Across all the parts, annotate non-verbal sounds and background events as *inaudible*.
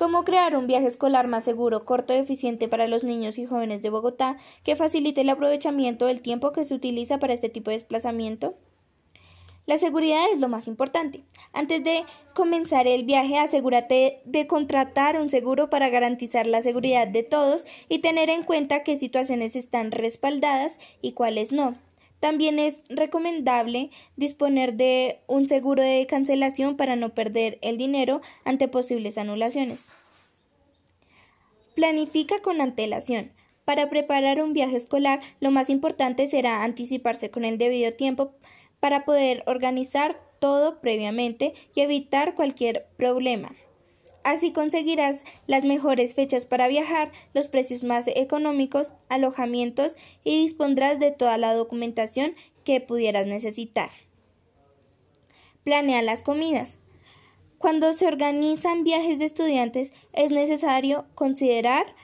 Cómo crear un viaje escolar más seguro, corto y eficiente para los niños y jóvenes de Bogotá que facilite el aprovechamiento del tiempo que se utiliza para este tipo de desplazamiento. La seguridad es lo más importante. Antes de comenzar el viaje, asegúrate de contratar un seguro para garantizar la seguridad de todos y tener en cuenta qué situaciones están respaldadas y cuáles no. También es recomendable disponer de un seguro de cancelación para no perder el dinero ante posibles anulaciones. Planifica con antelación. Para preparar un viaje escolar, lo más importante será anticiparse con el debido tiempo para poder organizar todo previamente y evitar cualquier problema. Así conseguirás las mejores fechas para viajar, los precios más económicos, alojamientos y dispondrás de toda la documentación que pudieras necesitar. Planea las comidas. Cuando se organizan viajes de estudiantes es necesario considerar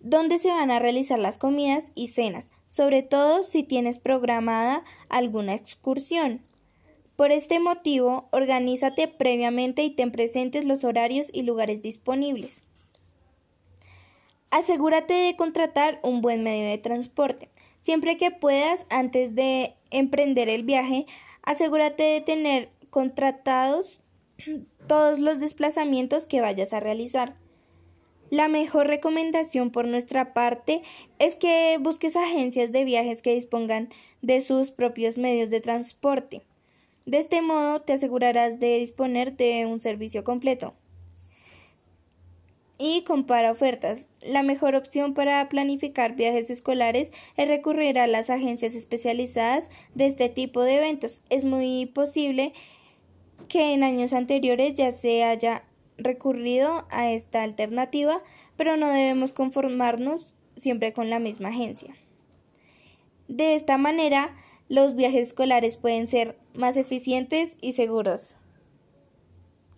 dónde se van a realizar las comidas y cenas, sobre todo si tienes programada alguna excursión. Por este motivo, organízate previamente y ten presentes los horarios y lugares disponibles. Asegúrate de contratar un buen medio de transporte. Siempre que puedas, antes de emprender el viaje, asegúrate de tener contratados *clears throat* todos los desplazamientos que vayas a realizar. La mejor recomendación por nuestra parte es que busques agencias de viajes que dispongan de sus propios medios de transporte. De este modo te asegurarás de disponer de un servicio completo. Y compara ofertas. La mejor opción para planificar viajes escolares es recurrir a las agencias especializadas de este tipo de eventos. Es muy posible que en años anteriores ya se haya recurrido a esta alternativa, pero no debemos conformarnos siempre con la misma agencia. De esta manera, los viajes escolares pueden ser más eficientes y seguros.